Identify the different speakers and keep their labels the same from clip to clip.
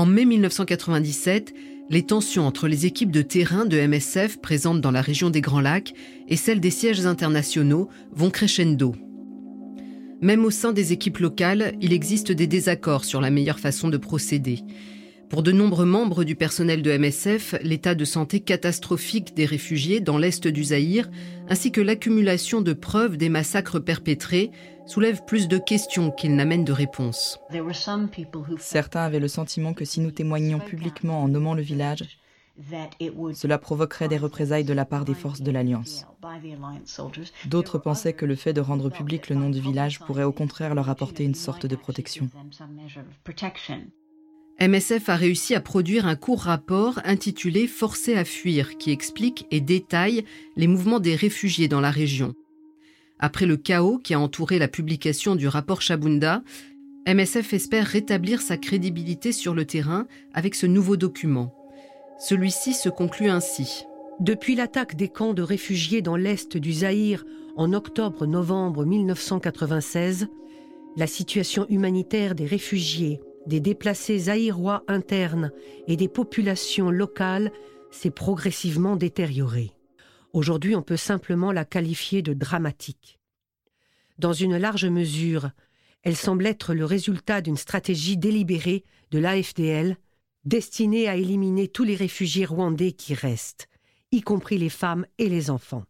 Speaker 1: En mai 1997, les tensions entre les équipes de terrain de MSF présentes dans la région des Grands Lacs et celles des sièges internationaux vont crescendo. Même au sein des équipes locales, il existe des désaccords sur la meilleure façon de procéder. Pour de nombreux membres du personnel de MSF, l'état de santé catastrophique des réfugiés dans l'est du Zaïre, ainsi que l'accumulation de preuves des massacres perpétrés, soulèvent plus de questions qu'ils n'amènent de réponses.
Speaker 2: Certains avaient le sentiment que si nous témoignions publiquement en nommant le village, cela provoquerait des représailles de la part des forces de l'Alliance. D'autres pensaient que le fait de rendre public le nom du village pourrait au contraire leur apporter une sorte de protection.
Speaker 1: MSF a réussi à produire un court rapport intitulé Forcés à fuir qui explique et détaille les mouvements des réfugiés dans la région. Après le chaos qui a entouré la publication du rapport Chabunda, MSF espère rétablir sa crédibilité sur le terrain avec ce nouveau document. Celui-ci se conclut ainsi.
Speaker 3: Depuis l'attaque des camps de réfugiés dans l'est du Zaïre en octobre-novembre 1996, la situation humanitaire des réfugiés des déplacés zaïrois internes et des populations locales s'est progressivement détériorée. Aujourd'hui, on peut simplement la qualifier de dramatique. Dans une large mesure, elle semble être le résultat d'une stratégie délibérée de l'AFDL destinée à éliminer tous les réfugiés rwandais qui restent, y compris les femmes et les enfants.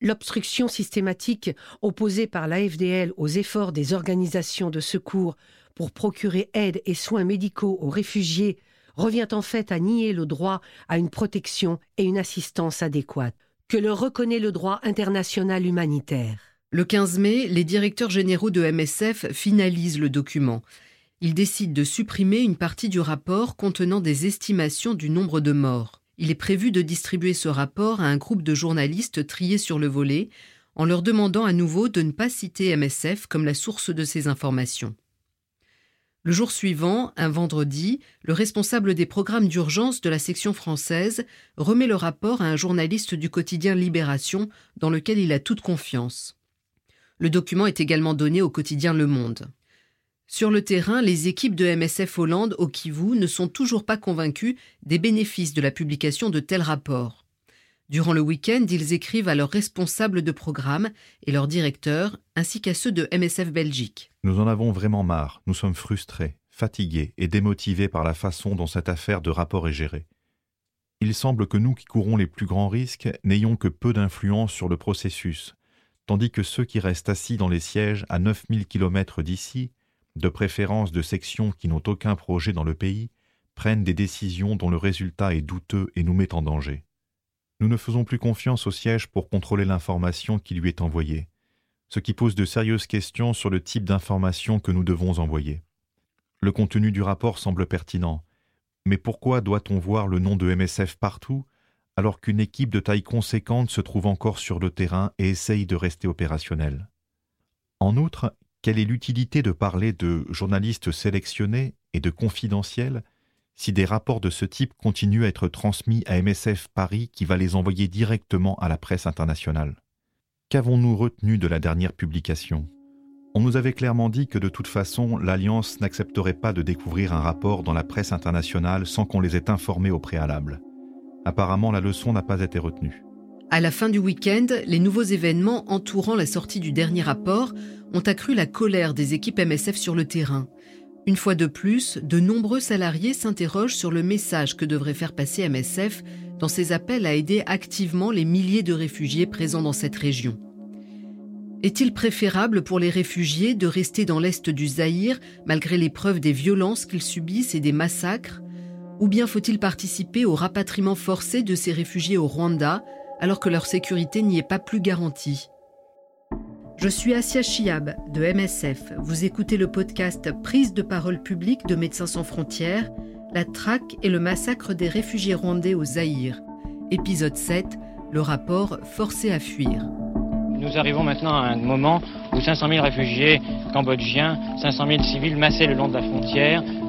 Speaker 3: L'obstruction systématique opposée par l'AFDL aux efforts des organisations de secours pour procurer aide et soins médicaux aux réfugiés revient en fait à nier le droit à une protection et une assistance adéquate, que le reconnaît le droit international humanitaire.
Speaker 1: Le 15 mai, les directeurs généraux de MSF finalisent le document. Ils décident de supprimer une partie du rapport contenant des estimations du nombre de morts. Il est prévu de distribuer ce rapport à un groupe de journalistes triés sur le volet, en leur demandant à nouveau de ne pas citer MSF comme la source de ces informations. Le jour suivant, un vendredi, le responsable des programmes d'urgence de la section française remet le rapport à un journaliste du quotidien Libération dans lequel il a toute confiance. Le document est également donné au quotidien Le Monde. Sur le terrain, les équipes de MSF Hollande au Kivu ne sont toujours pas convaincues des bénéfices de la publication de tels rapports. Durant le week-end, ils écrivent à leurs responsables de programme et leurs directeurs, ainsi qu'à ceux de MSF Belgique.
Speaker 4: Nous en avons vraiment marre, nous sommes frustrés, fatigués et démotivés par la façon dont cette affaire de rapport est gérée. Il semble que nous qui courons les plus grands risques n'ayons que peu d'influence sur le processus, tandis que ceux qui restent assis dans les sièges à 9000 km d'ici, de préférence de sections qui n'ont aucun projet dans le pays, prennent des décisions dont le résultat est douteux et nous met en danger. Nous ne faisons plus confiance au siège pour contrôler l'information qui lui est envoyée, ce qui pose de sérieuses questions sur le type d'information que nous devons envoyer. Le contenu du rapport semble pertinent, mais pourquoi doit-on voir le nom de MSF partout alors qu'une équipe de taille conséquente se trouve encore sur le terrain et essaye de rester opérationnelle? En outre, quelle est l'utilité de parler de journalistes sélectionnés et de confidentiels si des rapports de ce type continuent à être transmis à MSF Paris qui va les envoyer directement à la presse internationale. Qu'avons-nous retenu de la dernière publication? On nous avait clairement dit que de toute façon, l'Alliance n'accepterait pas de découvrir un rapport dans la presse internationale sans qu'on les ait informés au préalable. Apparemment, la leçon n'a pas été retenue.
Speaker 1: À la fin du week-end, les nouveaux événements entourant la sortie du dernier rapport ont accru la colère des équipes MSF sur le terrain. Une fois de plus, de nombreux salariés s'interrogent sur le message que devrait faire passer MSF dans ses appels à aider activement les milliers de réfugiés présents dans cette région. Est-il préférable pour les réfugiés de rester dans l'est du Zaïre malgré les preuves des violences qu'ils subissent et des massacres? Ou bien faut-il participer au rapatriement forcé de ces réfugiés au Rwanda alors que leur sécurité n'y est pas plus garantie? Je suis Asia Chiab de MSF. Vous écoutez le podcast Prise de parole publique de Médecins sans frontières, la traque et le massacre des réfugiés rwandais au Zaïre. Épisode 7, le rapport Forcé à fuir.
Speaker 5: Nous arrivons maintenant à un moment où 500 000 réfugiés cambodgiens, 500 000 civils massés le long de la frontière,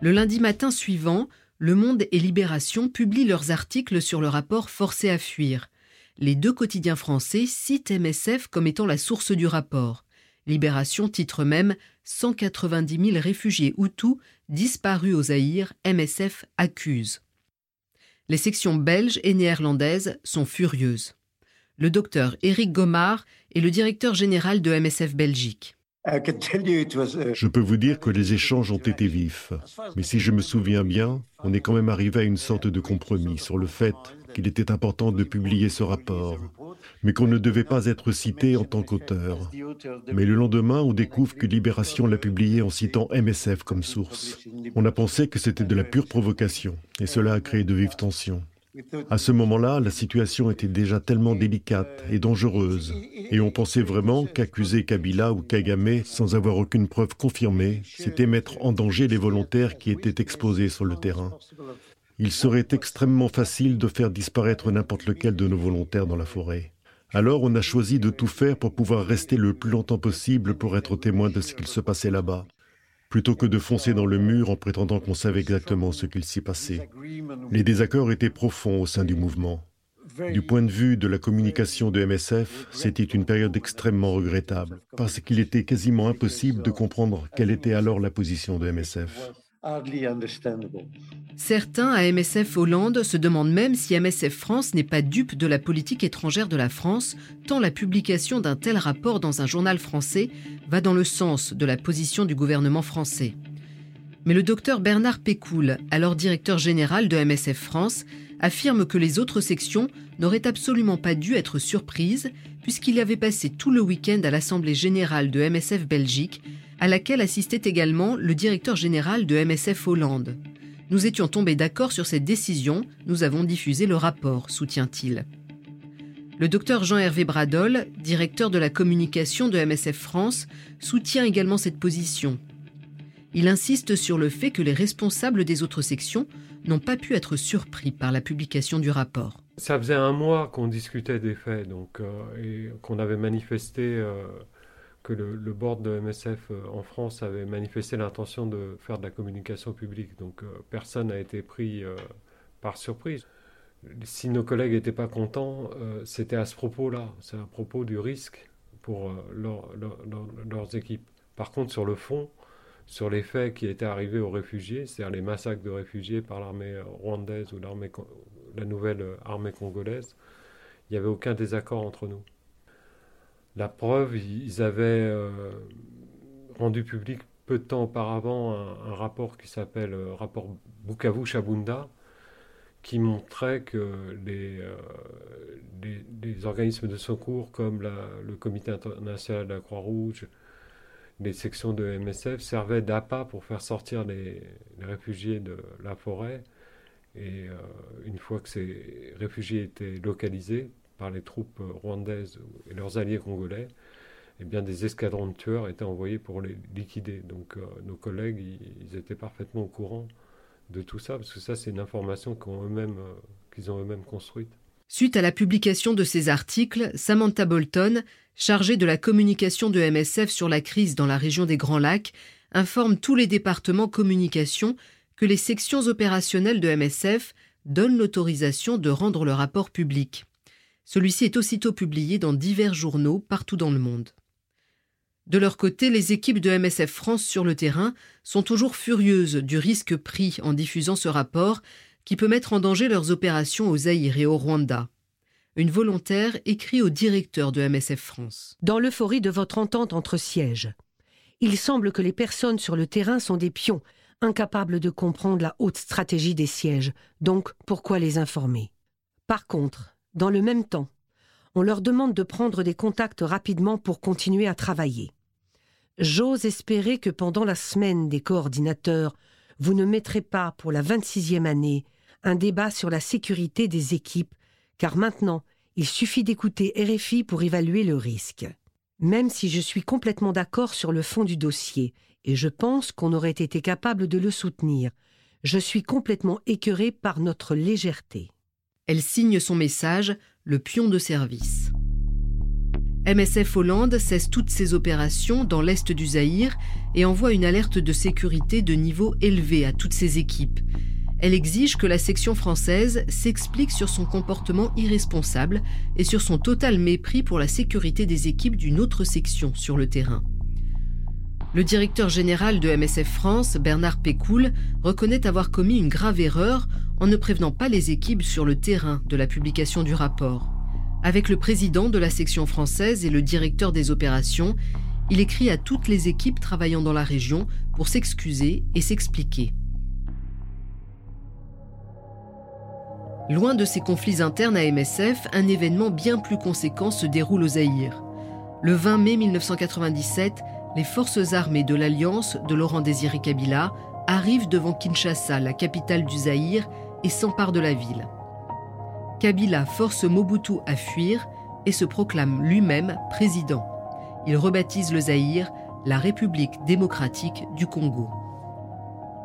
Speaker 1: Le lundi matin suivant, Le Monde et Libération publient leurs articles sur le rapport Forcé à fuir. Les deux quotidiens français citent MSF comme étant la source du rapport. Libération titre même 190 000 réfugiés Hutus disparus au Zaïre, MSF accuse. Les sections belges et néerlandaises sont furieuses. Le docteur Éric Gomard est le directeur général de MSF Belgique.
Speaker 6: Je peux vous dire que les échanges ont été vifs. Mais si je me souviens bien, on est quand même arrivé à une sorte de compromis sur le fait qu'il était important de publier ce rapport, mais qu'on ne devait pas être cité en tant qu'auteur. Mais le lendemain, on découvre que Libération l'a publié en citant MSF comme source. On a pensé que c'était de la pure provocation, et cela a créé de vives tensions. À ce moment-là, la situation était déjà tellement délicate et dangereuse, et on pensait vraiment qu'accuser Kabila ou Kagame sans avoir aucune preuve confirmée, c'était mettre en danger les volontaires qui étaient exposés sur le terrain. Il serait extrêmement facile de faire disparaître n'importe lequel de nos volontaires dans la forêt. Alors on a choisi de tout faire pour pouvoir rester le plus longtemps possible pour être témoin de ce qu'il se passait là-bas plutôt que de foncer dans le mur en prétendant qu'on savait exactement ce qu'il s'y passait. Les désaccords étaient profonds au sein du mouvement. Du point de vue de la communication de MSF, c'était une période extrêmement regrettable, parce qu'il était quasiment impossible de comprendre quelle était alors la position de MSF.
Speaker 1: Certains à MSF Hollande se demandent même si MSF France n'est pas dupe de la politique étrangère de la France, tant la publication d'un tel rapport dans un journal français va dans le sens de la position du gouvernement français. Mais le docteur Bernard Pécoul, alors directeur général de MSF France, affirme que les autres sections n'auraient absolument pas dû être surprises puisqu'il avait passé tout le week-end à l'Assemblée générale de MSF Belgique à laquelle assistait également le directeur général de MSF Hollande. Nous étions tombés d'accord sur cette décision, nous avons diffusé le rapport, soutient-il. Le docteur Jean-Hervé Bradol, directeur de la communication de MSF France, soutient également cette position. Il insiste sur le fait que les responsables des autres sections n'ont pas pu être surpris par la publication du rapport.
Speaker 7: Ça faisait un mois qu'on discutait des faits donc, euh, et qu'on avait manifesté euh, que le, board de MSF euh, en France avait manifesté l'intention de faire de la communication publique. Donc euh, personne n'a été pris euh, par surprise. Si nos collègues n'étaient pas contents, c'était à ce propos-là. C'est à propos du risque pour leur, leur, leur, leurs équipes. Par contre, sur le fond, sur les faits qui étaient arrivés aux réfugiés, c'est-à-dire les massacres de réfugiés par l'armée rwandaise ou la nouvelle armée congolaise, il n'y avait aucun désaccord entre nous. La preuve, ils avaient euh, rendu public peu de temps auparavant un, rapport qui s'appelle euh, rapport Bukavu-Chabunda, qui montrait que les, euh, les, organismes de secours comme le Comité international de la Croix-Rouge, les sections de MSF servaient d'appât pour faire sortir les, réfugiés de la forêt. Et une fois que ces réfugiés étaient localisés, par les troupes rwandaises et leurs alliés congolais, eh bien, des escadrons de tueurs étaient envoyés pour les liquider. Donc euh, nos collègues, ils, étaient parfaitement au courant de tout ça, parce que ça, c'est une information qu'ils euh, ont eux-mêmes construite.
Speaker 1: Suite à la publication de ces articles, Samantha Bolton, chargée de la communication de MSF sur la crise dans la région des Grands Lacs, informe tous les départements communication que les sections opérationnelles de MSF donnent l'autorisation de rendre le rapport public. Celui-ci est aussitôt publié dans divers journaux partout dans le monde. De leur côté, les équipes de MSF France sur le terrain sont toujours furieuses du risque pris en diffusant ce rapport qui peut mettre en danger leurs opérations au Zaïre et au Rwanda. Une volontaire écrit au directeur de MSF France.
Speaker 3: Dans l'euphorie de votre entente entre sièges, il semble que les personnes sur le terrain sont des pions, incapables de comprendre la haute stratégie des sièges, donc pourquoi les informer? Par contre, dans le même temps, on leur demande de prendre des contacts rapidement pour continuer à travailler. J'ose espérer que pendant la semaine des coordinateurs, vous ne mettrez pas, pour la 26e année, un débat sur la sécurité des équipes, car maintenant, il suffit d'écouter RFI pour évaluer le risque. Même si je suis complètement d'accord sur le fond du dossier, et je pense qu'on aurait été capable de le soutenir, je suis complètement écœuré par notre légèreté.
Speaker 1: Elle signe son message, le pion de service. MSF Hollande cesse toutes ses opérations dans l'est du Zaïre et envoie une alerte de sécurité de niveau élevé à toutes ses équipes. Elle exige que la section française s'explique sur son comportement irresponsable et sur son total mépris pour la sécurité des équipes d'une autre section sur le terrain. Le directeur général de MSF France, Bernard Pécoul, reconnaît avoir commis une grave erreur en ne prévenant pas les équipes sur le terrain de la publication du rapport. Avec le président de la section française et le directeur des opérations, il écrit à toutes les équipes travaillant dans la région pour s'excuser et s'expliquer. Loin de ces conflits internes à MSF, un événement bien plus conséquent se déroule au Zaïre. Le 20 mai 1997, les forces armées de l'Alliance de Laurent Désiré Kabila arrivent devant Kinshasa, la capitale du Zaïre, et s'emparent de la ville. Kabila force Mobutu à fuir et se proclame lui-même président. Il rebaptise le Zaïre la République démocratique du Congo.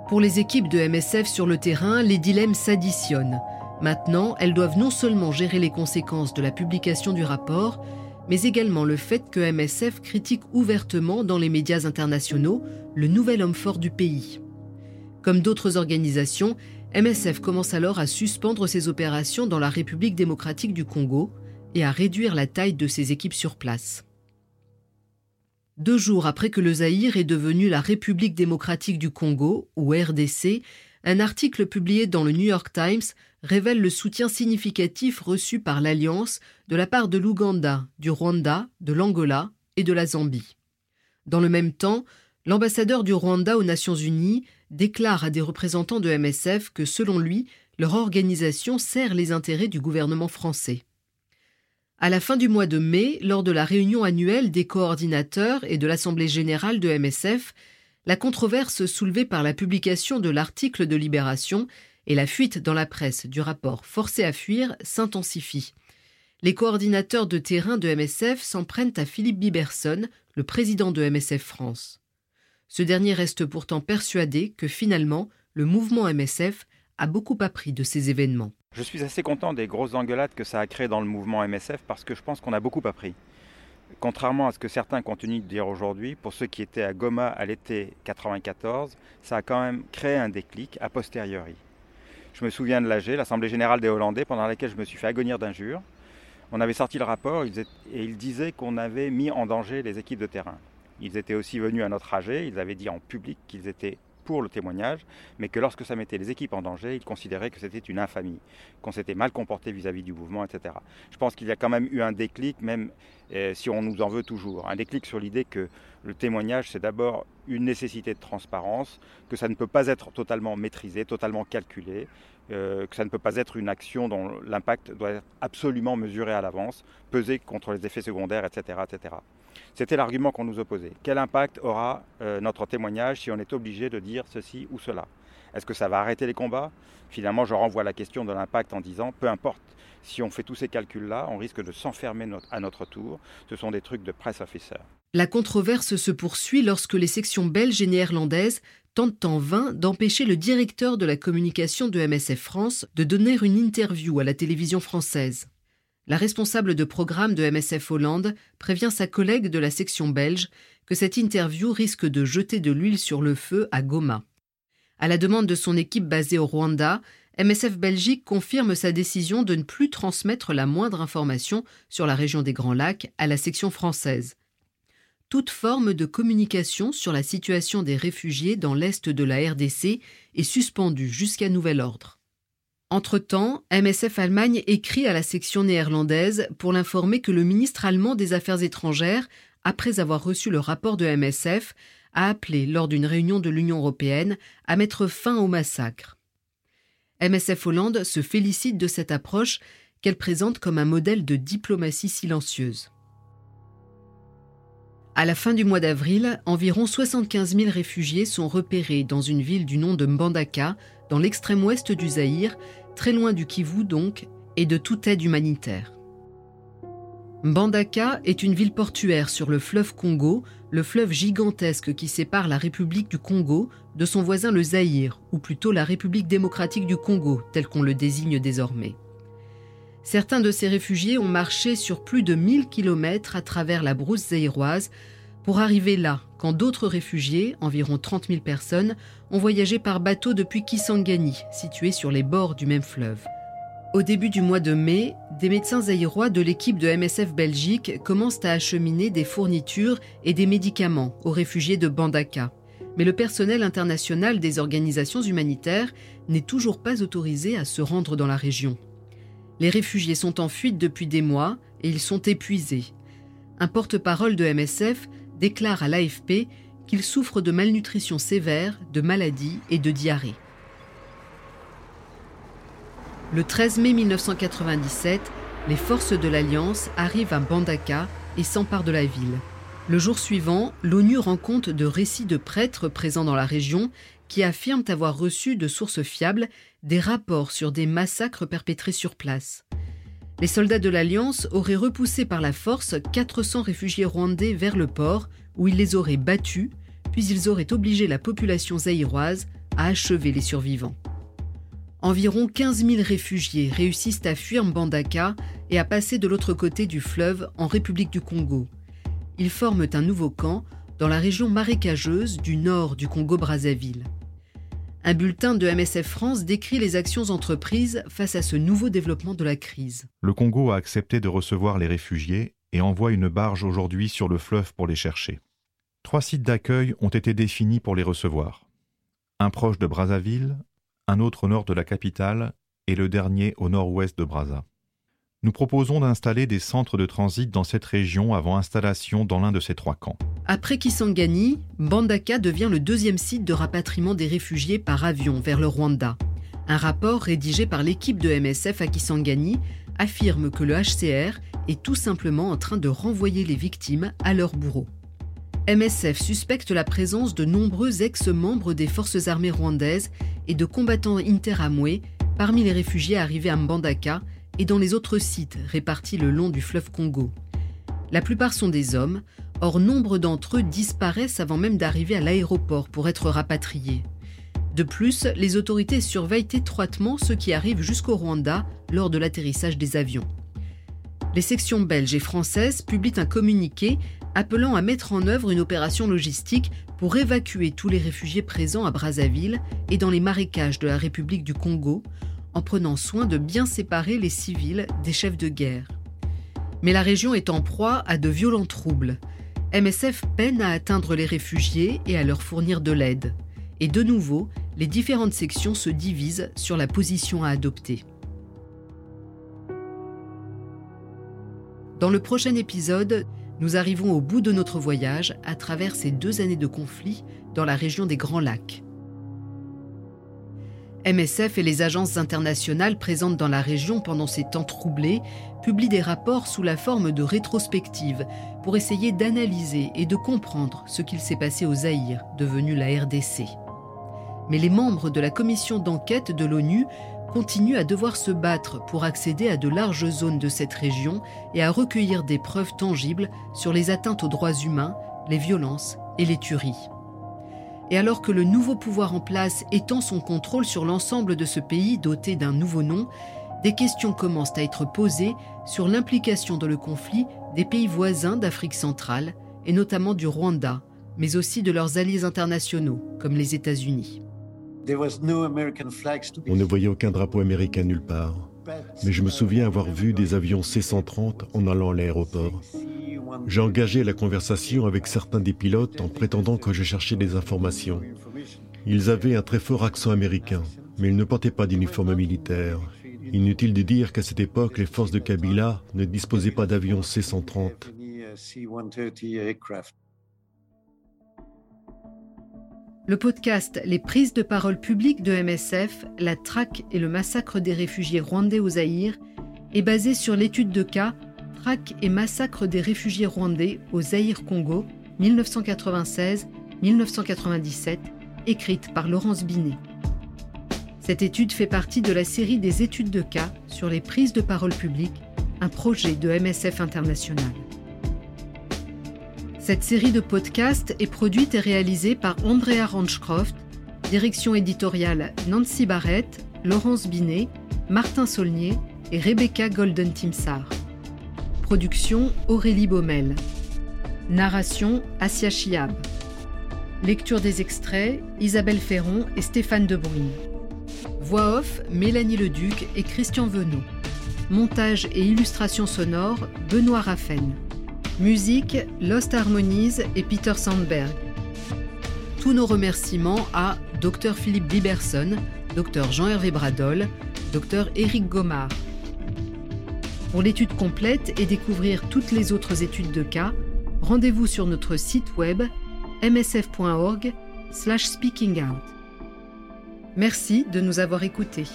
Speaker 1: Pour les équipes de MSF sur le terrain, les dilemmes s'additionnent. Maintenant, elles doivent non seulement gérer les conséquences de la publication du rapport, mais également le fait que MSF critique ouvertement dans les médias internationaux le nouvel homme fort du pays. Comme d'autres organisations, MSF commence alors à suspendre ses opérations dans la République démocratique du Congo et à réduire la taille de ses équipes sur place. Deux jours après que le Zaïre est devenu la République démocratique du Congo, ou RDC, un article publié dans le New York Times révèle le soutien significatif reçu par l'Alliance de la part de l'Ouganda, du Rwanda, de l'Angola et de la Zambie. Dans le même temps, l'ambassadeur du Rwanda aux Nations Unies déclare à des représentants de MSF que, selon lui, leur organisation sert les intérêts du gouvernement français. À la fin du mois de mai, lors de la réunion annuelle des coordinateurs et de l'Assemblée générale de MSF, la controverse soulevée par la publication de l'article de Libération et la fuite dans la presse du rapport Forcé à fuir s'intensifie. Les coordinateurs de terrain de MSF s'en prennent à Philippe Biberson, le président de MSF France. Ce dernier reste pourtant persuadé que finalement, le mouvement MSF a beaucoup appris de ces événements.
Speaker 8: Je suis assez content des grosses engueulades que ça a créées dans le mouvement MSF parce que je pense qu'on a beaucoup appris. Contrairement à ce que certains continuent de dire aujourd'hui, pour ceux qui étaient à Goma à l'été 94, ça a quand même créé un déclic a posteriori. Je me souviens de l'AG, l'Assemblée générale des Hollandais, pendant laquelle je me suis fait agonir d'injures. On avait sorti le rapport et ils disaient qu'on avait mis en danger les équipes de terrain. Ils étaient aussi venus à notre AG, ils avaient dit en public qu'ils étaient pour le témoignage, mais que lorsque ça mettait les équipes en danger, ils considéraient que c'était une infamie, qu'on s'était mal comporté vis-à-vis du mouvement, etc. Je pense qu'il y a quand même eu un déclic, même eh, si on nous en veut toujours, un déclic sur l'idée que le témoignage, c'est d'abord une nécessité de transparence, que ça ne peut pas être totalement maîtrisé, totalement calculé, euh, que ça ne peut pas être une action dont l'impact doit être absolument mesuré à l'avance, pesé contre les effets secondaires, etc. C'était l'argument qu'on nous opposait. Quel impact aura euh, notre témoignage si on est obligé de dire ceci ou cela? Est-ce que ça va arrêter les combats? Finalement, je renvoie la question de l'impact en disant, peu importe, si on fait tous ces calculs-là, on risque de s'enfermer à notre tour. Ce sont des trucs de press officer.
Speaker 1: La controverse se poursuit lorsque les sections belges et néerlandaises tentent en vain d'empêcher le directeur de la communication de MSF France de donner une interview à la télévision française. La responsable de programme de MSF Hollande prévient sa collègue de la section belge que cette interview risque de jeter de l'huile sur le feu à Goma. À la demande de son équipe basée au Rwanda, MSF Belgique confirme sa décision de ne plus transmettre la moindre information sur la région des Grands Lacs à la section française toute forme de communication sur la situation des réfugiés dans l'est de la RDC est suspendue jusqu'à nouvel ordre. Entre-temps, MSF Allemagne écrit à la section néerlandaise pour l'informer que le ministre allemand des Affaires étrangères, après avoir reçu le rapport de MSF, a appelé lors d'une réunion de l'Union européenne à mettre fin au massacre. MSF Hollande se félicite de cette approche qu'elle présente comme un modèle de diplomatie silencieuse. À la fin du mois d'avril, environ 75 000 réfugiés sont repérés dans une ville du nom de Mbandaka, dans l'extrême ouest du Zaïre, très loin du Kivu donc, et de toute aide humanitaire. Mbandaka est une ville portuaire sur le fleuve Congo, le fleuve gigantesque qui sépare la République du Congo de son voisin le Zaïre, ou plutôt la République démocratique du Congo, tel qu'on le désigne désormais. Certains de ces réfugiés ont marché sur plus de 1000 km à travers la brousse zaïroise pour arriver là, quand d'autres réfugiés, environ 30 000 personnes, ont voyagé par bateau depuis Kisangani, situé sur les bords du même fleuve. Au début du mois de mai, des médecins zaïrois de l'équipe de MSF Belgique commencent à acheminer des fournitures et des médicaments aux réfugiés de Bandaka. Mais le personnel international des organisations humanitaires n'est toujours pas autorisé à se rendre dans la région. Les réfugiés sont en fuite depuis des mois et ils sont épuisés. Un porte-parole de MSF déclare à l'AFP qu'ils souffrent de malnutrition sévère, de maladies et de diarrhée. Le 13 mai 1997, les forces de l'Alliance arrivent à Bandaka et s'emparent de la ville. Le jour suivant, l'ONU rend compte de récits de prêtres présents dans la région qui affirment avoir reçu de sources fiables des rapports sur des massacres perpétrés sur place. Les soldats de l'Alliance auraient repoussé par la force 400 réfugiés rwandais vers le port, où ils les auraient battus, puis ils auraient obligé la population zaïroise à achever les survivants. Environ 15 000 réfugiés réussissent à fuir Mbandaka et à passer de l'autre côté du fleuve en République du Congo. Ils forment un nouveau camp dans la région marécageuse du nord du Congo-Brazzaville. Un bulletin de MSF France décrit les actions entreprises face à ce nouveau développement de la crise.
Speaker 4: Le Congo a accepté de recevoir les réfugiés et envoie une barge aujourd'hui sur le fleuve pour les chercher. Trois sites d'accueil ont été définis pour les recevoir. Un proche de Brazzaville, un autre au nord de la capitale et le dernier au nord-ouest de Brazza. Nous proposons d'installer des centres de transit dans cette région avant installation dans l'un de ces trois camps.
Speaker 1: Après Kisangani, Bandaka devient le deuxième site de rapatriement des réfugiés par avion vers le Rwanda. Un rapport rédigé par l'équipe de MSF à Kisangani affirme que le HCR est tout simplement en train de renvoyer les victimes à leurs bourreaux. MSF suspecte la présence de nombreux ex-membres des forces armées rwandaises et de combattants interamoués parmi les réfugiés arrivés à Mbandaka et dans les autres sites répartis le long du fleuve Congo. La plupart sont des hommes, or nombre d'entre eux disparaissent avant même d'arriver à l'aéroport pour être rapatriés. De plus, les autorités surveillent étroitement ceux qui arrivent jusqu'au Rwanda lors de l'atterrissage des avions. Les sections belges et françaises publient un communiqué appelant à mettre en œuvre une opération logistique pour évacuer tous les réfugiés présents à Brazzaville et dans les marécages de la République du Congo, en prenant soin de bien séparer les civils des chefs de guerre. Mais la région est en proie à de violents troubles. MSF peine à atteindre les réfugiés et à leur fournir de l'aide. Et de nouveau, les différentes sections se divisent sur la position à adopter. Dans le prochain épisode, nous arrivons au bout de notre voyage à travers ces deux années de conflit dans la région des Grands Lacs. MSF et les agences internationales présentes dans la région pendant ces temps troublés publient des rapports sous la forme de rétrospectives pour essayer d'analyser et de comprendre ce qu'il s'est passé au Zaïre, devenu la RDC. Mais les membres de la commission d'enquête de l'ONU continuent à devoir se battre pour accéder à de larges zones de cette région et à recueillir des preuves tangibles sur les atteintes aux droits humains, les violences et les tueries. Et alors que le nouveau pouvoir en place étend son contrôle sur l'ensemble de ce pays doté d'un nouveau nom, des questions commencent à être posées sur l'implication dans le conflit des pays voisins d'Afrique centrale, et notamment du Rwanda, mais aussi de leurs alliés internationaux, comme les États-Unis.
Speaker 6: On ne voyait aucun drapeau américain nulle part. Mais je me souviens avoir vu des avions C-130 en allant à l'aéroport. J'ai engagé la conversation avec certains des pilotes en prétendant que je cherchais des informations. Ils avaient un très fort accent américain, mais ils ne portaient pas d'uniforme militaire. Inutile de dire qu'à cette époque, les forces de Kabila ne disposaient pas d'avions C-130.
Speaker 1: Le podcast Les prises de parole publiques de MSF, la traque et le massacre des réfugiés rwandais au Zaïre est basé sur l'étude de cas Et massacre des réfugiés rwandais au Zaïre Congo 1996-1997, écrite par Laurence Binet. Cette étude fait partie de la série des études de cas sur les prises de parole publiques, un projet de MSF International. Cette série de podcasts est produite et réalisée par Andrea Ranchcroft, direction éditoriale Nancy Barrett, Laurence Binet, Martin Saulnier et Rebecca Golden-Timsar. Production Aurélie Baumel. Narration Asia Chiab. Lecture des extraits Isabelle Ferron et Stéphane Debrune. Voix off Mélanie Leduc et Christian Venot. Montage et illustration sonore Benoît Raffen. Musique Lost Harmonies et Peter Sandberg. Tous nos remerciements à Dr Philippe Biberson, Dr Jean-Hervé Bradol, Dr Éric Gomard. Pour l'étude complète et découvrir toutes les autres études de cas, rendez-vous sur notre site web msf.org/speakingout. Merci de nous avoir écoutés.